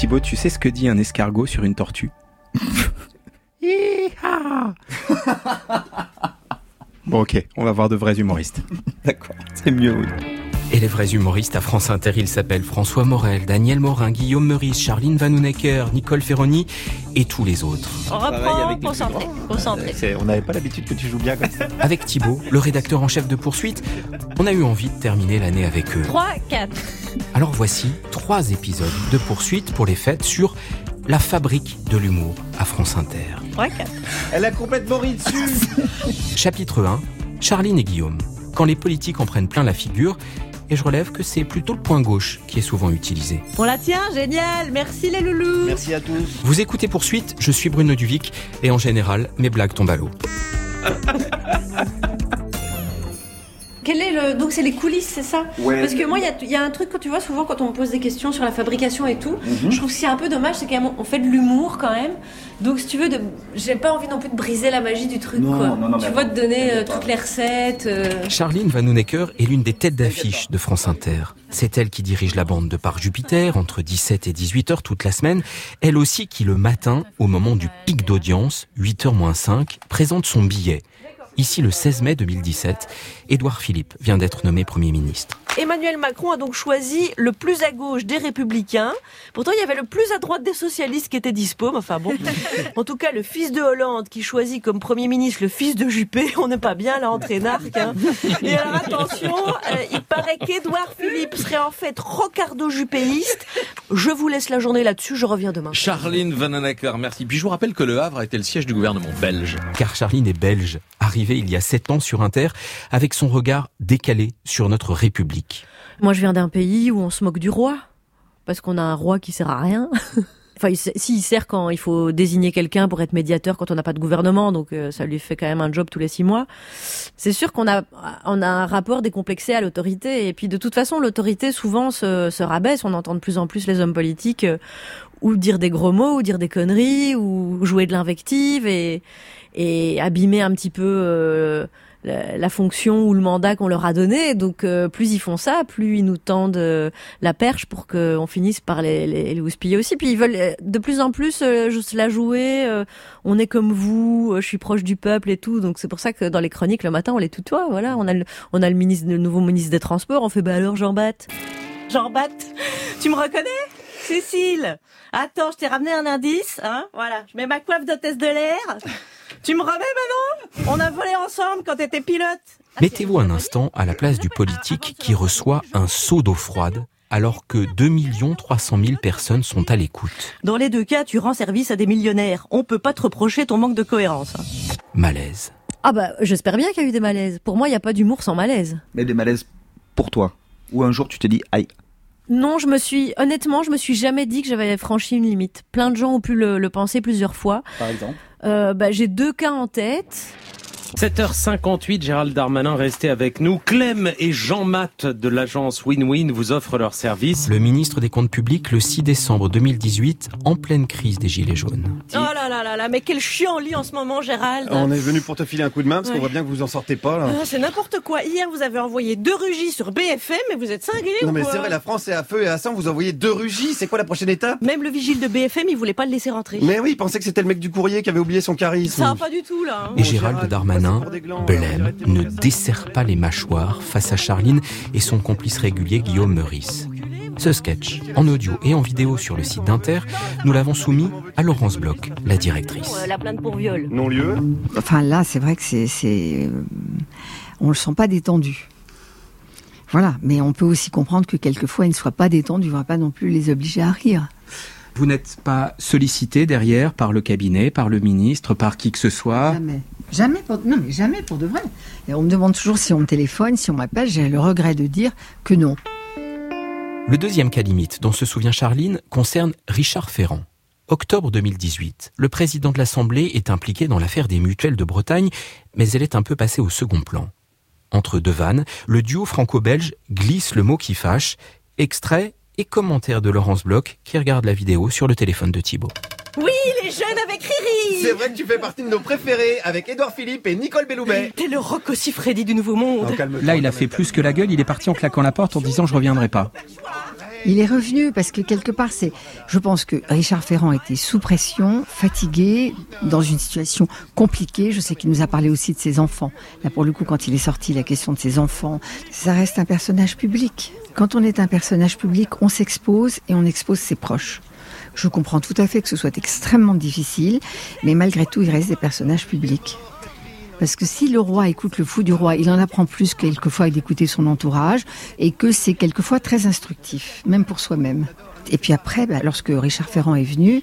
Thibaut, tu sais ce que dit un escargot sur une tortue Bon ok, on va voir de vrais humoristes. D'accord, c'est mieux, oui. Et les vrais humoristes à France Inter, ils s'appellent François Morel, Daniel Morin, Guillaume Meurice, Charline Vanhoenacker, Nicole Ferroni et tous les autres. On reprend, concentré, concentré. On n'avait pas l'habitude que tu joues bien comme ça. Avec Thibaut, le rédacteur en chef de Poursuite, on a eu envie de terminer l'année avec eux. 3, 4. Alors voici trois épisodes de Poursuite pour les fêtes sur la fabrique de l'humour à France Inter. 3, 4. Elle a complètement ri dessus. Chapitre 1, Charline et Guillaume. Quand les politiques en prennent plein la figure, et je relève que c'est plutôt le point gauche qui est souvent utilisé. On la tient, génial. Merci les loulous. Merci à tous. Vous écoutez Poursuite, je suis Bruno Duvic, et en général, mes blagues tombent à l'eau. Quel est le... Donc c'est les coulisses, c'est ça Ouais. Parce que moi, il y a, il y a un truc, quand tu vois, souvent quand on me pose des questions sur la fabrication et tout, je trouve que c'est un peu dommage, c'est quand même, on fait de l'humour quand même. Donc si tu veux, de... j'ai pas envie non plus de briser la magie du truc, Non, quoi. non, non, tu vois, de donner euh, toutes les recettes. euh. Charline Vanhoenacker est l'une des têtes d'affiche de France Inter. C'est elle qui dirige la bande de Par Jupiter entre 17 et 18 heures toute la semaine. Elle aussi qui le matin, au moment du pic d'audience, 8h moins 5, présente son billet. Ici le 16 mai 2017, Édouard Philippe vient d'être nommé Premier ministre. Emmanuel Macron a donc choisi le plus à gauche des républicains. Pourtant, il y avait le plus à droite des socialistes qui était dispo. mais Enfin bon. En tout cas, le fils de Hollande qui choisit comme Premier ministre le fils de Juppé, on n'est pas bien là entre énarques. Hein. Et alors attention, euh, il paraît qu'Édouard Philippe serait en fait rocardo-juppéiste. Je vous laisse la journée là-dessus, je reviens demain. Charline Vanhoenacker, merci. Puis je vous rappelle que Le Havre a été le siège du gouvernement belge. Car Charline est belge, arrivée il y a 7 ans sur Inter, avec son regard décalé sur notre République. Moi, je viens d'un pays où on se moque du roi. Parce qu'on a un roi qui sert à rien. Enfin, si, sert quand il faut désigner quelqu'un pour être médiateur quand on n'a pas de gouvernement, donc euh, ça lui fait quand même un job tous les six mois. C'est sûr qu'on a, un rapport décomplexé à l'autorité, et puis de toute façon, l'autorité souvent se, se rabaisse. On entend de plus en plus les hommes politiques euh, ou dire des gros mots, ou dire des conneries, ou jouer de l'invective, et, et abîmer un petit peu euh, la, fonction ou le mandat qu'on leur a donné. Donc euh, plus ils font ça, plus ils nous tendent euh, la perche pour qu'on finisse par les, les, les houspiller aussi. Puis ils veulent euh, de plus en plus euh, juste la jouer. euh, on est comme vous, je suis proche du peuple et tout. Donc c'est pour ça que dans les chroniques le matin on les tutoie. Voilà, on a le, on a le ministre, le nouveau ministre des Transports. On fait bah alors Jean Bat. Jean Bat, tu me reconnais? Cécile Attends, je t'ai ramené un indice, hein Voilà, je mets ma coiffe d'hôtesse de l'air. Tu me remets maintenant On a volé ensemble quand t'étais pilote. Mettez-vous un instant à la place du politique qui reçoit un seau d'eau froide alors que 2 300 000 personnes sont à l'écoute. Dans les deux cas, tu rends service à des millionnaires. On peut pas te reprocher ton manque de cohérence. Malaise. Ah bah, j'espère bien qu'il y a eu des malaises. Pour moi, il n'y a pas d'humour sans malaise. Mais des malaises pour toi. Ou un jour tu t'es dit, aïe, Non, je me suis, honnêtement, je me suis jamais dit que j'avais franchi une limite. Plein de gens ont pu le, le penser plusieurs fois. par exemple. Euh, bah, j'ai deux cas en tête. 7h58, Gérald Darmanin, restez avec nous. Clem et Jean-Math de l'agence Win-Win vous offrent leur service. Le ministre des Comptes publics le 6 décembre 2018 en pleine crise des Gilets jaunes. Oh là là là là, mais quel chiant lit en ce moment, Gérald. On est venu pour te filer un coup de main parce Ouais. qu'on voit bien que vous en sortez pas là. Ah, c'est n'importe quoi. Hier, vous avez envoyé deux rugis sur BFM, mais vous êtes cinglés Non ou mais c'est vrai, la France est à feu et à sang, vous envoyez deux rugis, c'est quoi la prochaine étape? Même le vigile de BFM, il voulait pas le laisser rentrer. Mais oui, il pensait que c'était le mec du courrier qui avait oublié son charisme. Ça va pas du tout, là. hein. Et Gérald Darmanin, arrêtez de ne desserre pas les mâchoires face à Charline et son complice régulier Guillaume Meurice. Ce sketch, en audio et en vidéo sur le site d'Inter, nous l'avons soumis à Laurence Bloch, la directrice. Euh, La plainte pour viol. Non-lieu Enfin là, c'est vrai que c'est, c'est, euh, on le sent pas détendu. Voilà, mais on peut aussi comprendre que quelquefois il ne soit pas détendu, on va pas non plus les obliger à rire. Vous n'êtes pas sollicité derrière par le cabinet, par le ministre, par qui que ce soit Jamais, jamais pour, non mais jamais pour de vrai. Et on me demande toujours si on me téléphone, si on m'appelle, j'ai le regret de dire que non. Le deuxième cas limite dont se souvient Charline concerne Richard Ferrand. Octobre 2018, le président de l'Assemblée est impliqué dans l'affaire des mutuelles de Bretagne, mais elle est un peu passée au second plan. Entre deux vannes, le duo franco-belge glisse le mot qui fâche, extrait et commentaire de Laurence Bloch qui regarde la vidéo sur le téléphone de Thibault. Oui, les jeunes avec Riri C'est vrai que tu fais partie de nos préférés avec Édouard Philippe et Nicole Belloubet. T'es le rock aussi Freddy du Nouveau Monde. Non, Là, il a fait plus que la gueule, il est parti en claquant la porte en disant je reviendrai pas. Il est revenu parce que quelque part, c'est, je pense que Richard Ferrand était sous pression, fatigué, dans une situation compliquée. Je sais qu'il nous a parlé aussi de ses enfants. Là, pour le coup, quand il est sorti, la question de ses enfants, ça reste un personnage public. Quand on est un personnage public, on s'expose et on expose ses proches. Je comprends tout à fait que ce soit extrêmement difficile, mais malgré tout, il reste des personnages publics. Parce que si le roi écoute le fou du roi, il en apprend plus quelquefois d'écouter son entourage et que c'est quelquefois très instructif, même pour soi-même. Et puis après, bah, lorsque Richard Ferrand est venu,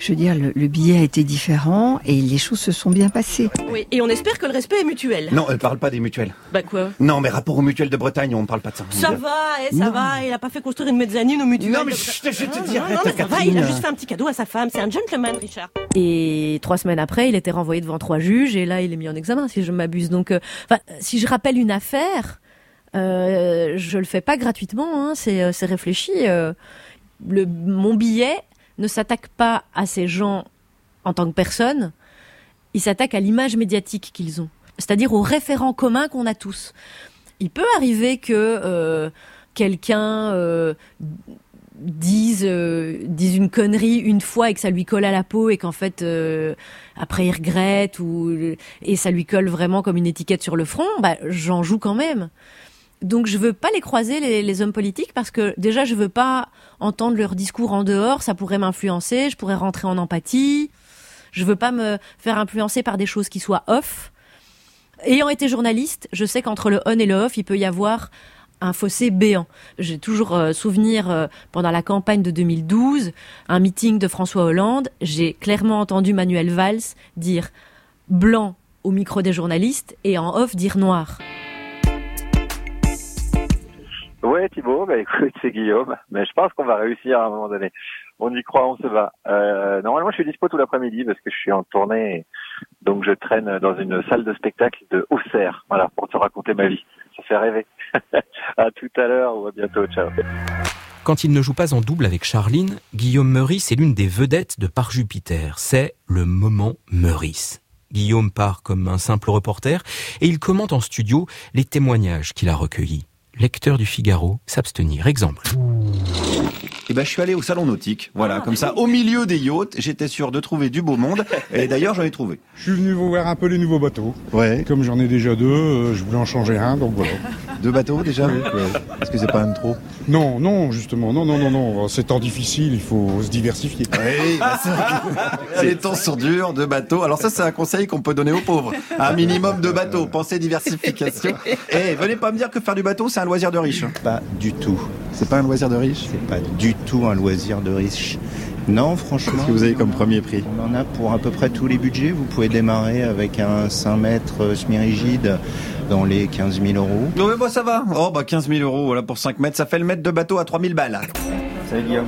je veux dire, le, le, billet a été différent et les choses se sont bien passées. Oui, et on espère que le respect est mutuel. Non, elle parle pas des mutuelles. Bah quoi Non, mais rapport aux mutuelles de Bretagne, on parle pas de ça. Ça va, eh, ça Non. va, il a pas fait construire une mezzanine aux mutuelles. Non, mais je te dis, non, arrête, non, mais ça va, il a juste fait un petit cadeau à sa femme, c'est un gentleman, Richard. Et trois semaines après, il était renvoyé devant trois juges et là, il est mis en examen, si je m'abuse. Donc, euh, si je rappelle une affaire, euh, je le fais pas gratuitement, hein, c'est euh, c'est réfléchi. euh, le, mon billet ne s'attaque pas à ces gens en tant que personne, il s'attaque à l'image médiatique qu'ils ont, c'est-à-dire au référent commun qu'on a tous. Il peut arriver que euh, quelqu'un euh, dise euh, dise une connerie une fois et que ça lui colle à la peau et qu'en fait après il regrette ou et ça lui colle vraiment comme une étiquette sur le front, bah j'en joue quand même. Donc je veux pas les croiser les, hommes politiques parce que déjà je veux pas entendre leur discours en dehors, ça pourrait m'influencer, je pourrais rentrer en empathie. Je veux pas me faire influencer par des choses qui soient off. Ayant été journaliste, je sais qu'entre le on et le off, il peut y avoir un fossé béant. J'ai toujours euh, souvenir euh, pendant la campagne de 2012, un meeting de François Hollande, j'ai clairement entendu Manuel Valls dire blanc au micro des journalistes et en off dire noir. Ouais, Thibaut, bah écoute, c'est Guillaume. Mais je pense qu'on va réussir à un moment donné. On y croit, on se va. Euh, normalement, je suis dispo tout l'après-midi parce que je suis en tournée. Donc, je traîne dans une salle de spectacle de Auxerre. Voilà, pour te raconter ma vie. Ça fait rêver. à tout à l'heure ou à bientôt. Ciao. Quand il ne joue pas en double avec Charline, Guillaume Meurice est l'une des vedettes de Par Jupiter. C'est le moment Meurice. Guillaume part comme un simple reporter et il commente en studio les témoignages qu'il a recueillis. Lecteur du Figaro, s'abstenir. Exemple. Et ben, je suis allé au salon nautique. Voilà, comme ça, au milieu des yachts, j'étais sûr de trouver du beau monde. Et d'ailleurs, j'en ai trouvé. Je suis venu vous voir un peu les nouveaux bateaux. Ouais. Comme j'en ai déjà deux, euh, je voulais en changer un, donc voilà. Deux bateaux déjà Est-ce que c'est pas même trop Non, non, justement, non, non, non, non. C'est temps difficile, il faut se diversifier. Oui, bah. Les temps sont durs, deux bateaux. Alors ça, c'est un conseil qu'on peut donner aux pauvres. Un minimum de bateaux. Pensez diversification. Et venez pas me dire que faire du bateau, c'est un loisir de riche. Pas du tout. C'est pas un loisir de riche C'est pas du tout un loisir de riche. Non, franchement. Qu'est-ce que vous avez comme premier prix On en a pour à peu près tous les budgets. Vous pouvez démarrer avec un 5 mètres semi-rigide dans les 15 000 euros. Non mais ça va. Oh bah 15 000 euros voilà pour 5 mètres, ça fait le mètre de bateau à 3 000 balles. Salut Guillaume.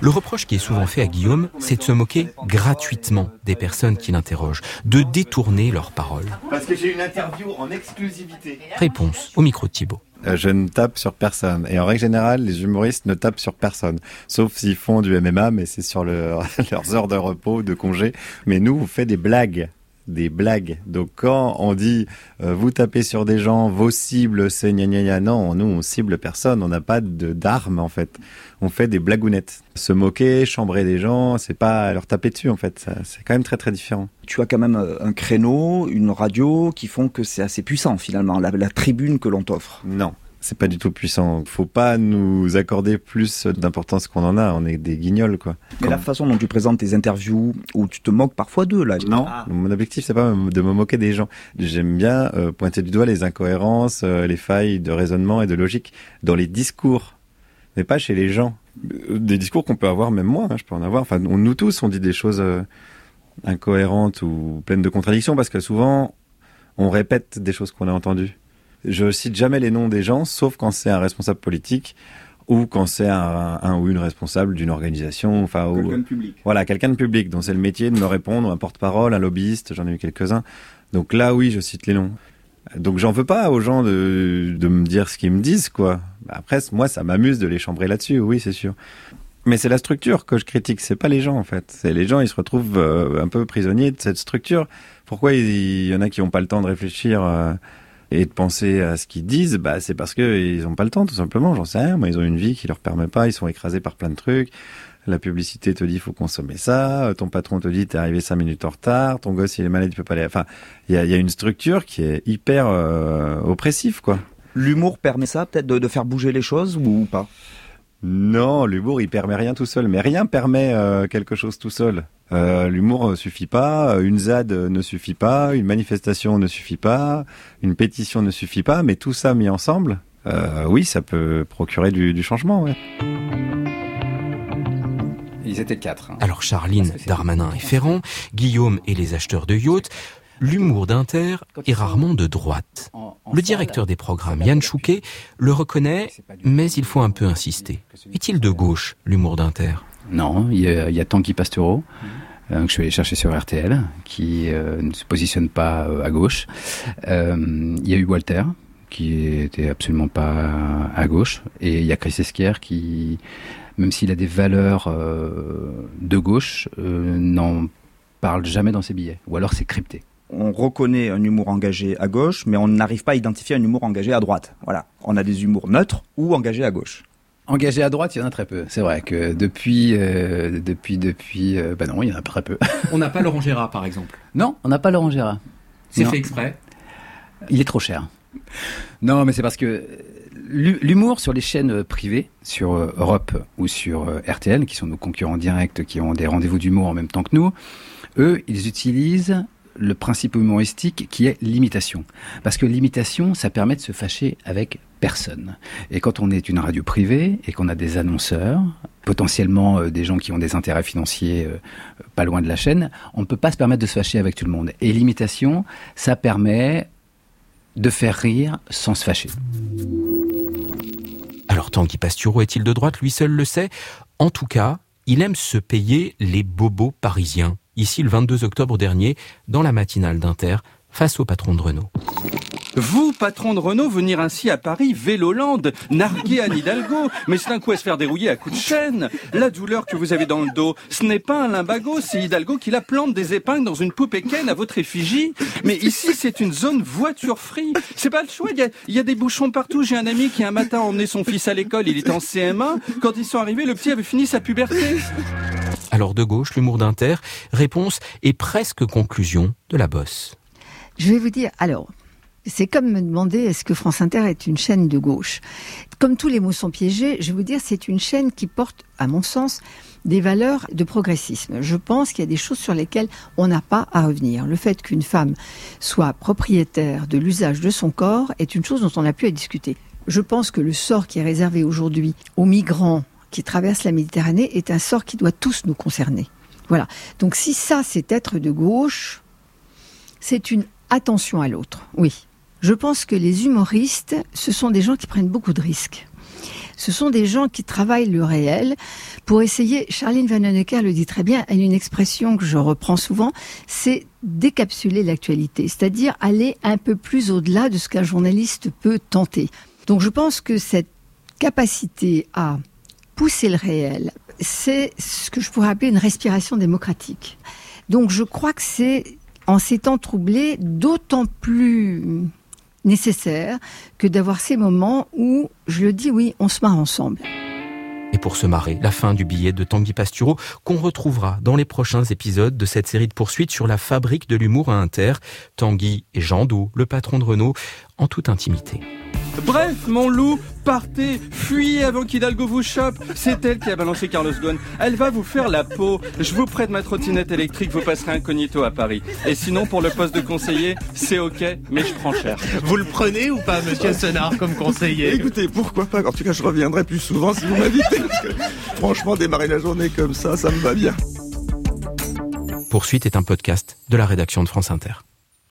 Le reproche qui est souvent fait à Guillaume, c'est de se moquer gratuitement des personnes qui l'interrogent, de détourner leurs paroles. Parce que j'ai une interview en exclusivité. Réponse au micro de Thibault. Euh, Je ne tape sur personne. Et en règle générale, les humoristes ne tapent sur personne. Sauf s'ils font du MMA, mais c'est sur le- leurs heures de repos, de congé. Mais nous, on fait des blagues. Des blagues. Donc quand on dit euh, vous tapez sur des gens, vos cibles c'est gna gna gna, non, nous on cible personne, on n'a pas de d'armes en fait. On fait des blagounettes. Se moquer, chambrer des gens, c'est pas leur taper dessus en fait. C'est quand même très très différent. Tu as quand même euh, un créneau, une radio qui font que c'est assez puissant finalement, la, la tribune que l'on t'offre. Non, c'est pas du tout puissant. Faut pas nous accorder plus d'importance qu'on en a. On est des guignols, quoi. Mais la façon dont tu présentes tes interviews, où tu te moques parfois d'eux là. Non, mon objectif c'est pas de me moquer des gens. J'aime bien euh, pointer du doigt les incohérences, euh, les failles de raisonnement et de logique dans les discours, mais pas chez les gens. Euh, Des discours qu'on peut avoir, même moi, hein, je peux en avoir. Enfin, on- nous tous, on dit des choses euh, incohérentes ou pleines de contradictions parce que souvent on répète des choses qu'on a entendues. Je cite jamais les noms des gens, sauf quand c'est un responsable politique ou quand c'est un, un ou une responsable d'une organisation, enfin, Quelqu'un de public. voilà, quelqu'un de public dont c'est le métier de me répondre, un porte-parole, un lobbyiste, j'en ai eu quelques-uns. Donc là, oui, je cite les noms. Donc j'en veux pas aux gens de, de me dire ce qu'ils me disent, quoi. Après, moi, ça m'amuse de les chambrer là-dessus, oui, c'est sûr. Mais c'est la structure que je critique, c'est pas les gens en fait. C'est les gens, ils se retrouvent euh, un peu prisonniers de cette structure. Pourquoi il y en a qui n'ont pas le temps de réfléchir euh, et de penser à ce qu'ils disent, bah c'est parce que ils ont pas le temps tout simplement. J'en sais rien. Moi, ils ont une vie qui leur permet pas. Ils sont écrasés par plein de trucs. La publicité te dit faut consommer ça. Ton patron te dit t'es arrivé cinq minutes en retard. Ton gosse il est malade, il peut pas aller. Enfin, il y a, une structure qui est hyper euh, oppressive quoi. L'humour permet ça peut-être de faire bouger les choses ou pas? Non, l'humour, il permet rien tout seul. Mais rien permet euh, quelque chose tout seul. Euh, l'humour ne suffit pas, une ZAD ne suffit pas, une manifestation ne suffit pas, une pétition ne suffit pas, mais tout ça mis ensemble, euh, oui, ça peut procurer du, du changement. Ouais. Ils étaient quatre. Hein. Alors Charline, Darmanin et Ferrand, Guillaume et les acheteurs de yachts, L'humour d'Inter est rarement de droite. Le directeur des programmes, Yann Chouquet, le reconnaît, mais il faut un peu insister. Est-il de gauche, l'humour d'Inter? Non, il y, a, il y a euh, que je suis allé chercher sur RTL, qui euh, ne se positionne pas euh, à gauche. Il y a eu Walter, qui était absolument pas à gauche. Et il y a Chris Esquire, qui, même s'il a des valeurs de gauche, n'en parle jamais dans ses billets. Ou alors c'est crypté on reconnaît un humour engagé à gauche, mais on n'arrive pas à identifier un humour engagé à droite. Voilà. On a des humours neutres ou engagés à gauche. Engagé à droite, il y en a très peu. C'est vrai que depuis, euh, depuis, depuis, euh, bah non, il y en a très peu. on n'a pas Laurent Gérard, par exemple. Non, on n'a pas Laurent Gérard. C'est fait exprès. Il est trop cher. Non, mais c'est parce que l'humour sur les chaînes privées, sur Europe ou sur RTL, qui sont nos concurrents directs, qui ont des rendez-vous d'humour en même temps que nous, eux, ils utilisent le principe humoristique qui est l'imitation. Parce que l'imitation, ça permet de se fâcher avec personne. Et quand on est une radio privée et qu'on a des annonceurs, potentiellement euh, des gens qui ont des intérêts financiers euh, pas loin de la chaîne, on ne peut pas se permettre de se fâcher avec tout le monde. Et l'imitation, ça permet de faire rire sans se fâcher. Alors Tanguy Pastureau est-il de droite? Lui seul le sait. En tout cas, il aime se payer les bobos parisiens ici le 22 octobre dernier, dans la matinale d'Inter, face au patron de Renault. Vous, patron de Renault, venir ainsi à Paris, Véloland, narguer à Hidalgo, mais c'est un coup à se faire dérouiller à coups de chaîne. La douleur que vous avez dans le dos, ce n'est pas un limbago, c'est Hidalgo qui la plante des épingles dans une poupée Ken à votre effigie. Mais ici, c'est une zone voiture free. C'est pas le choix, il y, a, il y a des bouchons partout. J'ai un ami qui un matin a emmené son fils à l'école, il était en CM1. Quand ils sont arrivés, le petit avait fini sa puberté. Alors de gauche, l'humour d'Inter, réponse et presque conclusion de la bosse. Je vais vous dire, alors, c'est comme me demander est-ce que France Inter est une chaîne de gauche? Comme tous les mots sont piégés, je vais vous dire c'est une chaîne qui porte, à mon sens, des valeurs de progressisme. Je pense qu'il y a des choses sur lesquelles on n'a pas à revenir. Le fait qu'une femme soit propriétaire de l'usage de son corps est une chose dont on n'a plus à discuter. Je pense que le sort qui est réservé aujourd'hui aux migrants qui traversent la Méditerranée est un sort qui doit tous nous concerner. Voilà. Donc si ça c'est être de gauche, c'est une attention à l'autre. Oui. Je pense que les humoristes, ce sont des gens qui prennent beaucoup de risques. Ce sont des gens qui travaillent le réel pour essayer, Charline Vanhoenacker le dit très bien, elle a une expression que je reprends souvent, c'est décapsuler l'actualité, c'est-à-dire aller un peu plus au-delà de ce qu'un journaliste peut tenter. Donc je pense que cette capacité à pousser le réel, c'est ce que je pourrais appeler une respiration démocratique. Donc je crois que c'est en ces temps troublés d'autant plus nécessaire que d'avoir ces moments où, je le dis oui, on se marre ensemble. Et pour se marrer, la fin du billet de Tanguy Pastureau qu'on retrouvera dans les prochains épisodes de cette série de poursuites sur la fabrique de l'humour à Inter, Tanguy et Jean Dou, le patron de Renault, en toute intimité. Bref, mon loup, partez, fuyez avant qu'Hidalgo vous chope. C'est elle qui a balancé Carlos Ghosn. Elle va vous faire la peau. Je vous prête ma trottinette électrique, vous passerez incognito à Paris. Et sinon, pour le poste de conseiller, c'est ok, mais je prends cher. Vous le prenez ou pas, monsieur Senard, comme conseiller? Écoutez, pourquoi pas? En tout cas, je reviendrai plus souvent si vous m'invitez. franchement, démarrer la journée comme ça, ça me va bien. Poursuite est un podcast de la rédaction de France Inter.